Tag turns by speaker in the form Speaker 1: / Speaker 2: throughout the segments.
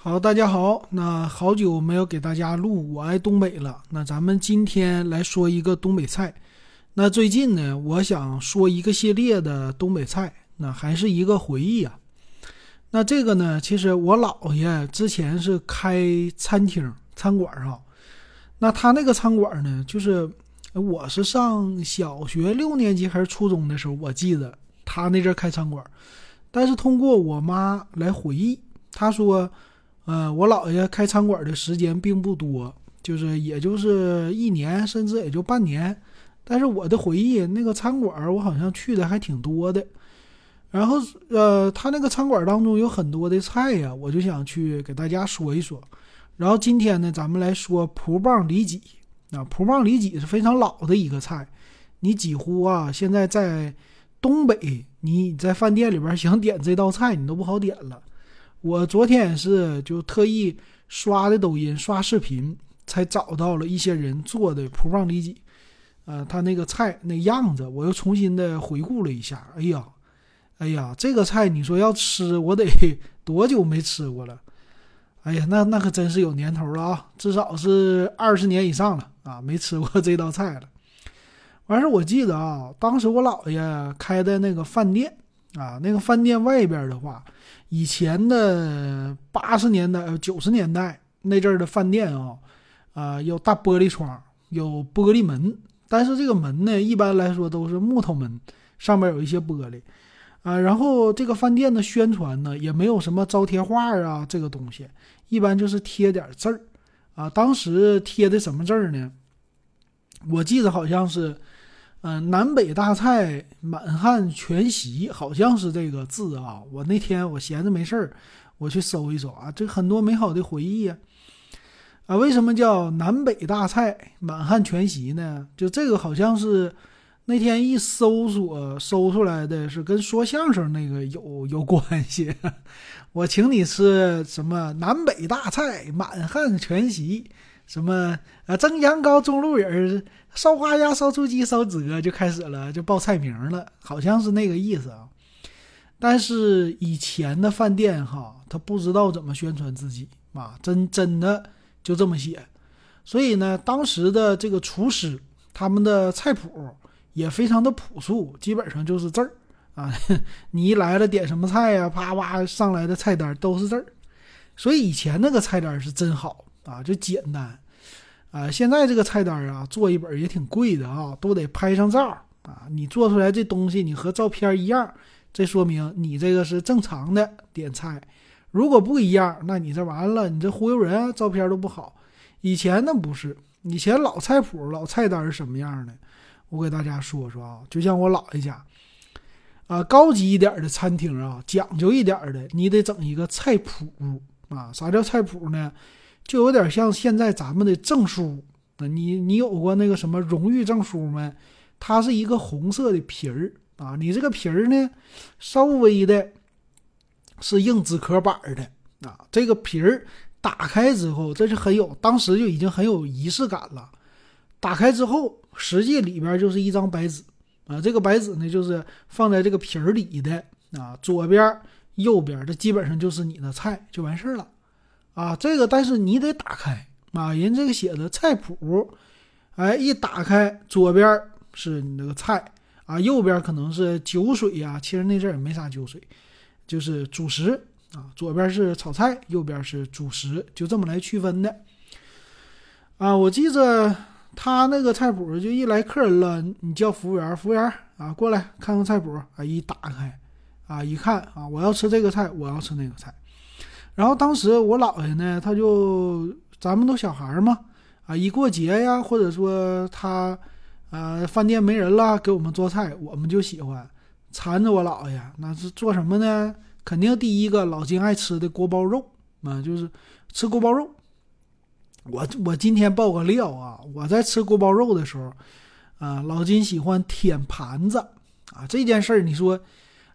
Speaker 1: 好，大家好，那好久没有给大家录《我爱东北》了。那咱们今天来说一个东北菜。那最近呢，我想说一个系列的东北菜，那还是一个回忆啊。那这个呢，其实我姥爷之前是开餐厅、餐馆啊。那他那个餐馆呢，就是我是上小学六年级还是初中的时候，我记得他那阵开餐馆。但是通过我妈来回忆，她说。呃，我姥爷开餐馆的时间并不多，就是也就是一年，甚至也就半年。但是我的回忆，那个餐馆我好像去的还挺多的。然后，呃，他那个餐馆当中有很多的菜呀，我就想去给大家说一说。然后今天呢，咱们来说蒲棒里脊啊，蒲棒里脊是非常老的一个菜，你几乎啊，现在在东北，你在饭店里边想点这道菜，你都不好点了。我昨天是就特意刷的抖音刷视频，才找到了一些人做的蒲棒里脊，呃，他那个菜那样子，我又重新的回顾了一下。哎呀，哎呀，这个菜你说要吃，我得多久没吃过了？哎呀，那那可真是有年头了啊，至少是二十年以上了啊，没吃过这道菜了。完事我记得啊，当时我姥爷开的那个饭店啊，那个饭店外边的话。以前的八十年代、九十年代那阵儿的饭店啊，啊，有大玻璃窗，有玻璃门，但是这个门呢，一般来说都是木头门，上面有一些玻璃，啊，然后这个饭店的宣传呢，也没有什么招贴画啊，这个东西，一般就是贴点字儿，啊，当时贴的什么字儿呢？我记得好像是。嗯，南北大菜，满汉全席，好像是这个字啊。我那天我闲着没事儿，我去搜一搜啊，这很多美好的回忆啊。啊，为什么叫南北大菜，满汉全席呢？就这个好像是那天一搜索搜出来的是跟说相声那个有有关系。我请你吃什么南北大菜，满汉全席。什么啊，蒸羊羔、蒸鹿尾儿、烧花鸭、烧雏鸡、烧子鹅，就开始了，就报菜名了，好像是那个意思啊。但是以前的饭店哈，他不知道怎么宣传自己啊，真真的就这么写。所以呢，当时的这个厨师他们的菜谱也非常的朴素，基本上就是字儿啊。你一来了点什么菜呀，啪啪上来的菜单都是字儿。所以以前那个菜单是真好。啊，就简单，啊，现在这个菜单啊，做一本也挺贵的啊，都得拍上照啊。你做出来这东西，你和照片一样，这说明你这个是正常的点菜。如果不一样，那你这完了，你这忽悠人，啊照片都不好。以前那不是，以前老菜谱、老菜单是什么样的？我给大家说说啊，就像我姥爷家，啊，高级一点的餐厅啊，讲究一点的，你得整一个菜谱啊。啥叫菜谱呢？就有点像现在咱们的证书，那你你有过那个什么荣誉证书没？它是一个红色的皮儿啊，你这个皮儿呢，稍微的是硬纸壳板的啊。这个皮儿打开之后，这是很有，当时就已经很有仪式感了。打开之后，实际里边就是一张白纸啊，这个白纸呢，就是放在这个皮儿里的啊，左边、右边，这基本上就是你的菜，就完事儿了。啊，这个但是你得打开啊，人这个写的菜谱，哎，一打开，左边是你那个菜啊，右边可能是酒水呀，其实那阵也没啥酒水，就是主食啊，左边是炒菜，右边是主食，就这么来区分的。啊，我记着他那个菜谱，就一来客人了，你叫服务员，服务员啊，过来看看菜谱啊，一打开啊，一看啊，我要吃这个菜，我要吃那个菜。然后当时我姥爷呢，他就咱们都小孩嘛，啊，一过节呀，或者说他，呃，饭店没人了，给我们做菜，我们就喜欢缠着我姥爷，那是做什么呢？肯定第一个老金爱吃的锅包肉啊，就是吃锅包肉。我我今天爆个料啊，我在吃锅包肉的时候，啊，老金喜欢舔盘子啊，这件事儿你说，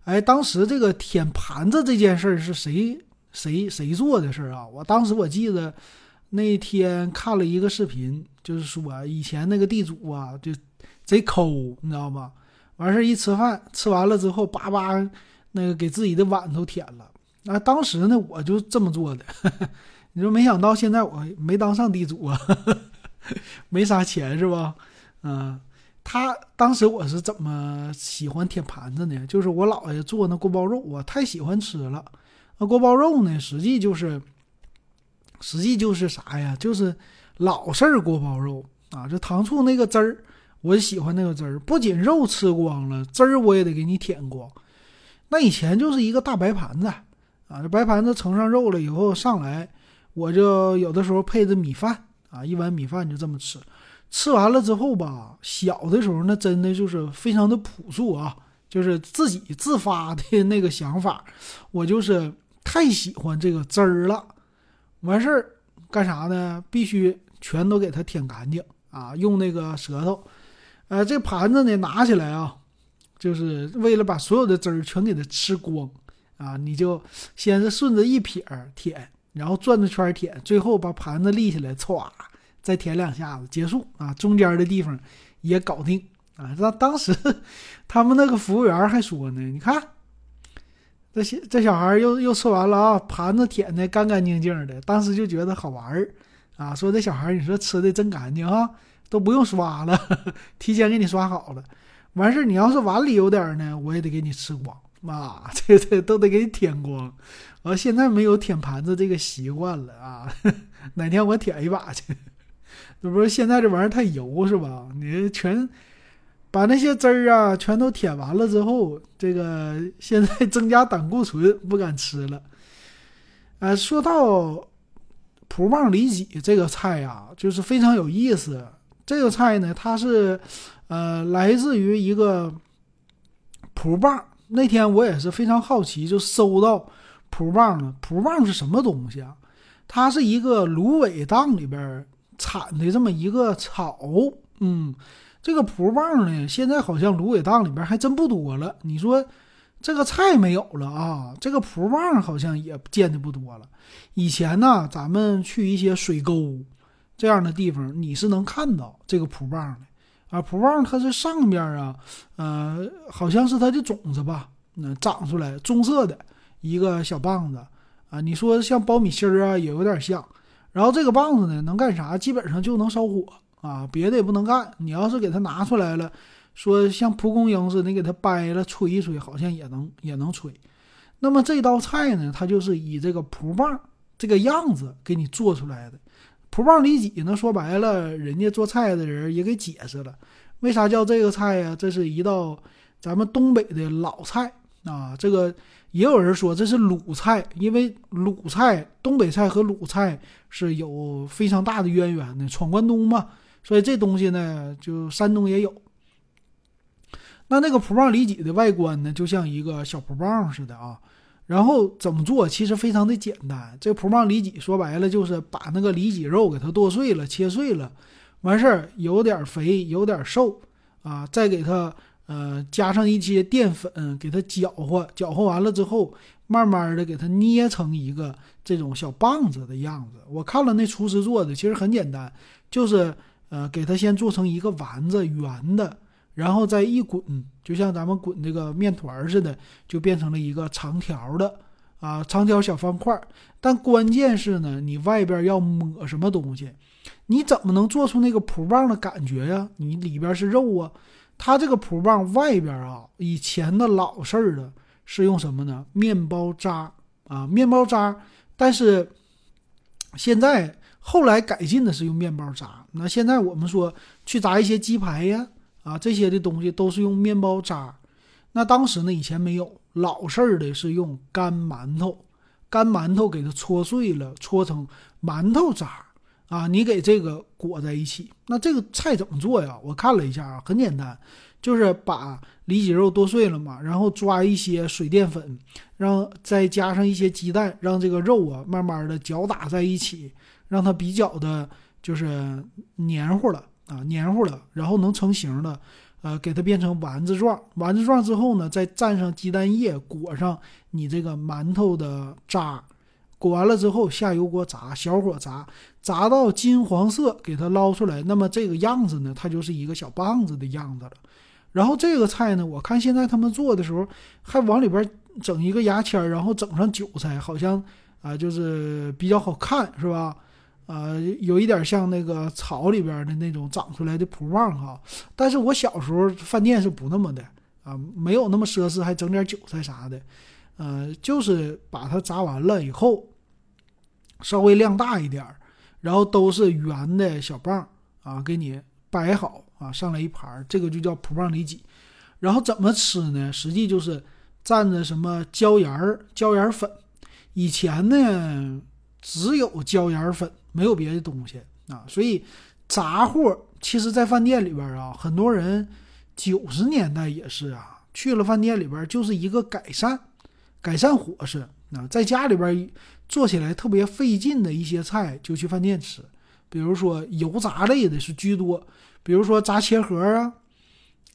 Speaker 1: 哎，当时这个舔盘子这件事儿是谁？谁谁做的事儿啊？我当时我记得那天看了一个视频，就是说以前那个地主啊，就贼抠，你知道吧？完事儿一吃饭，吃完了之后，叭叭那个给自己的碗都舔了。那当时呢，我就这么做的。你说没想到现在我没当上地主啊，没啥钱是吧？嗯，他当时我是怎么喜欢舔盘子呢？就是我姥爷做那锅包肉，我太喜欢吃了。那锅包肉呢，实际就是，实际就是啥呀？就是老式锅包肉啊，这糖醋那个汁儿，我喜欢那个汁儿。不仅肉吃光了，汁儿我也得给你舔光。那以前就是一个大白盘子啊，这白盘子盛上肉了以后上来，我就有的时候配着米饭啊，一碗米饭就这么吃。吃完了之后吧，小的时候那真的就是非常的朴素啊，就是自己自发的那个想法，我就是太喜欢这个汁儿了。完事儿干啥呢？必须全都给它舔干净啊，用那个舌头，呃，这盘子呢拿起来啊。就是为了把所有的汁儿全给它吃光啊！你就先是顺着一撇舔，然后转着圈舔，最后把盘子立起来，歘，再舔两下子，结束啊！中间的地方也搞定啊！当当时 他们那个服务员还说呢：“你看，这些这小孩又又吃完了啊，盘子舔的干干净净的。”当时就觉得好玩儿啊！说这小孩，你说吃的真干净啊，都不用刷了，提前给你刷好了。完事儿，你要是碗里有点呢，我也得给你吃光，妈，这这都得给你舔光。我现在没有舔盘子这个习惯了啊，哪天我舔一把去。这不是现在这玩意儿太油是吧？你全把那些汁儿啊全都舔完了之后，这个现在增加胆固醇，不敢吃了。呃，说到蒲棒里脊这个菜呀，就是非常有意思。这个菜呢，它是。呃，来自于一个蒲棒。那天我也是非常好奇，就搜到蒲棒了。蒲棒是什么东西啊？它是一个芦苇荡里边产的这么一个草。嗯，这个蒲棒呢，现在好像芦苇荡里边还真不多了。你说这个菜没有了啊？这个蒲棒好像也见的不多了。以前呢，咱们去一些水沟这样的地方，你是能看到这个蒲棒的。啊，蒲棒它是上边啊，呃，好像是它的种子吧，那长出来棕色的一个小棒子啊。你说像苞米芯儿啊，也有点像。然后这个棒子呢，能干啥？基本上就能烧火啊，别的也不能干。你要是给它拿出来了，说像蒲公英似的，你给它掰了吹一吹，好像也能也能吹。那么这道菜呢，它就是以这个蒲棒这个样子给你做出来的。蒲棒里脊呢？说白了，人家做菜的人也给解释了，为啥叫这个菜呀？这是一道咱们东北的老菜啊。这个也有人说这是鲁菜，因为鲁菜、东北菜和鲁菜是有非常大的渊源的，闯关东嘛。所以这东西呢，就山东也有。那那个蒲棒里脊的外观呢，就像一个小蒲棒似的啊。然后怎么做？其实非常的简单。这蒲棒里脊说白了就是把那个里脊肉给它剁碎了、切碎了，完事儿有点肥有点瘦啊，再给它呃加上一些淀粉，给它搅和，搅和完了之后，慢慢的给它捏成一个这种小棒子的样子。我看了那厨师做的，其实很简单，就是呃给它先做成一个丸子，圆的。然后再一滚，就像咱们滚这个面团似的，就变成了一个长条的啊，长条小方块。但关键是呢，你外边要抹什么东西？你怎么能做出那个蒲棒的感觉呀？你里边是肉啊，它这个蒲棒外边啊，以前的老式儿的是用什么呢？面包渣啊，面包渣。但是现在后来改进的是用面包渣。那现在我们说去炸一些鸡排呀。啊，这些的东西都是用面包渣。那当时呢，以前没有老式儿的，是用干馒头，干馒头给它搓碎了，搓成馒头渣。啊，你给这个裹在一起。那这个菜怎么做呀？我看了一下啊，很简单，就是把里脊肉剁碎了嘛，然后抓一些水淀粉，让再加上一些鸡蛋，让这个肉啊慢慢的搅打在一起，让它比较的就是黏糊了。啊，黏糊了，然后能成型的，呃，给它变成丸子状。丸子状之后呢，再蘸上鸡蛋液，裹上你这个馒头的渣，裹完了之后下油锅炸，小火炸，炸到金黄色，给它捞出来。那么这个样子呢，它就是一个小棒子的样子了。然后这个菜呢，我看现在他们做的时候还往里边整一个牙签，然后整上韭菜，好像啊就是比较好看，是吧？啊，有一点像那个草里边的那种长出来的蒲棒哈。但是我小时候饭店是不那么的啊，没有那么奢侈，还整点韭菜啥的。呃，就是把它炸完了以后，稍微量大一点，然后都是圆的小棒啊，给你摆好啊，上来一盘，这个就叫蒲棒里脊。然后怎么吃呢？实际就是蘸着什么椒盐、椒盐粉。以前呢，只有椒盐粉，没有别的东西啊。所以杂货其实，在饭店里边啊，很多人九十年代也是啊，去了饭店里边就是一个改善，改善伙食啊。在家里边做起来特别费劲的一些菜，就去饭店吃。比如说油炸类的是居多，比如说炸茄盒啊。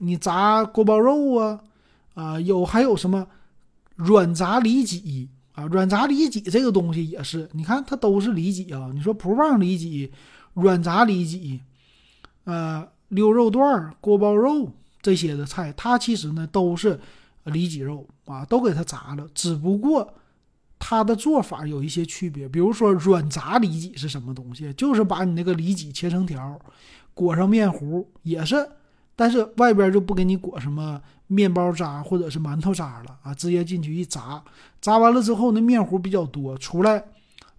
Speaker 1: 你炸锅包肉啊，啊有还有什么软炸里脊啊？软炸里脊这个东西也是，你看它都是里脊啊。你说蒲棒里脊、软炸里脊、呃溜肉段、锅包肉这些的菜，它其实呢都是里脊肉啊，都给它炸了。只不过它的做法有一些区别，比如说软炸里脊是什么东西？就是把你那个里脊切成条，裹上面糊，也是。但是外边就不给你裹什么面包渣或者是馒头渣了啊，直接进去一炸，炸完了之后那面糊比较多，出来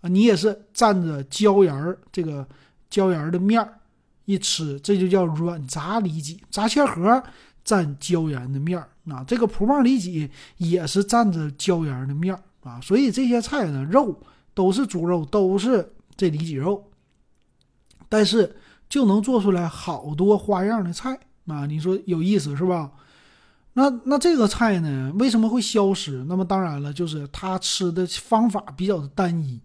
Speaker 1: 啊你也是蘸着椒盐儿这个椒盐儿的面儿一吃，这就叫软炸里脊。炸切盒蘸椒盐的面儿啊，这个蒲棒里脊也是蘸着椒盐的面儿啊，所以这些菜呢肉都是猪肉，都是这里脊肉，但是就能做出来好多花样的菜。啊，你说有意思是吧？那那这个菜呢，为什么会消失？那么当然了，就是他吃的方法比较的单一，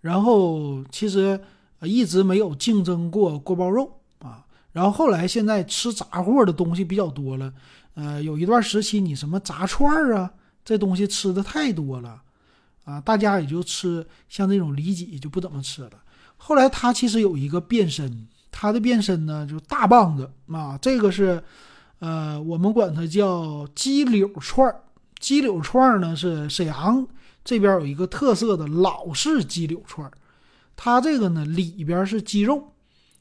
Speaker 1: 然后其实一直没有竞争过锅包肉啊。然后后来现在吃杂货的东西比较多了，呃，有一段时期你什么炸串儿啊，这东西吃的太多了啊，大家也就吃像这种里脊就不怎么吃了。后来他其实有一个变身。它的变身呢，就大棒子啊，这个是，呃，我们管它叫鸡柳串儿。鸡柳串儿呢是沈阳这边有一个特色的老式鸡柳串儿，它这个呢里边是鸡肉，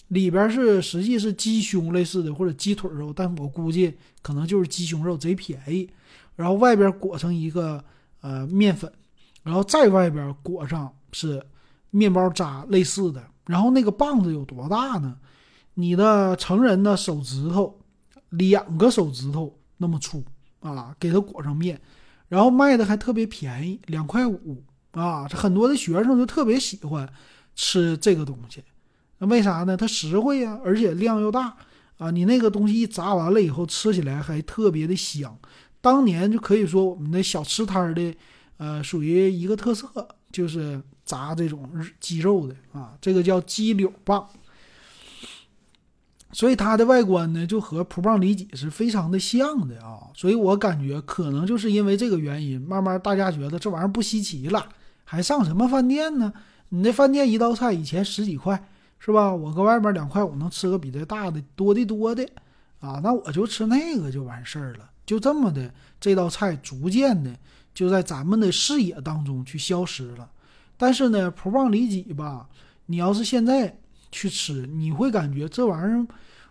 Speaker 1: 里边是实际是鸡胸类似的或者鸡腿肉，但我估计可能就是鸡胸肉，贼便宜。然后外边裹上一个呃面粉，然后再外边裹上是面包渣类似的。然后那个棒子有多大呢？你的成人的手指头，两个手指头那么粗啊，给它裹上面，然后卖的还特别便宜，两块五啊。这很多的学生就特别喜欢吃这个东西，那为啥呢？它实惠呀，而且量又大啊。你那个东西一炸完了以后，吃起来还特别的香。当年就可以说我们的小吃摊的，呃，属于一个特色，就是炸这种鸡肉的啊，这个叫鸡柳棒。所以它的外观呢，就和蒲棒里脊是非常的像的啊，所以我感觉可能就是因为这个原因，慢慢大家觉得这玩意儿不稀奇了，还上什么饭店呢？你那饭店一道菜以前十几块，是吧？我搁外面两块五能吃个比这大的多的多的啊，那我就吃那个就完事儿了，就这么的，这道菜逐渐的就在咱们的视野当中去消失了。但是呢，蒲棒里脊吧，你要是现在去吃，你会感觉这玩意儿。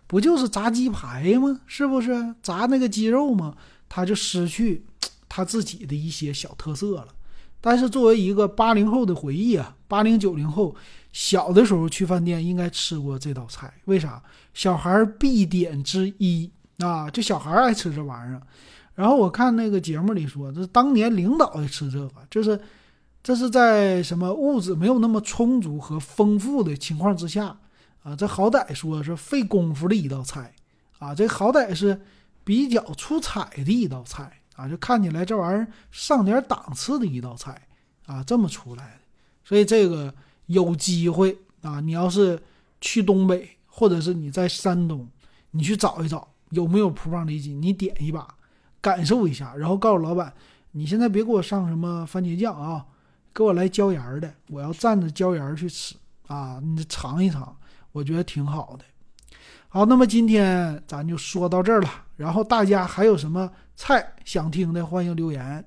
Speaker 1: 不就是炸鸡排吗？是不是炸那个鸡肉吗？它就失去 它自己的一些小特色了。但是作为一个八零后的回忆啊，八零九零后小的时候去饭店应该吃过这道菜。为啥？小孩必点之一啊，就小孩爱吃这玩意儿。然后我看那个节目里说，这当年领导爱吃这个，就是这是在什么物质没有那么充足和丰富的情况之下。啊，这好歹说是费功夫的一道菜，啊，这好歹是比较出彩的一道菜，啊，就看起来这玩意儿上点档次的一道菜，啊，这么出来的。所以这个有机会啊，你要是去东北，或者是你在山东，你去找一找有没有蒲棒里脊，你点一把，感受一下，然后告诉老板，你现在别给我上什么番茄酱啊，给我来椒盐的，我要蘸着椒盐去吃啊，你尝一尝。我觉得挺好的，好，那么今天咱就说到这儿了。然后大家还有什么菜想听的，欢迎留言。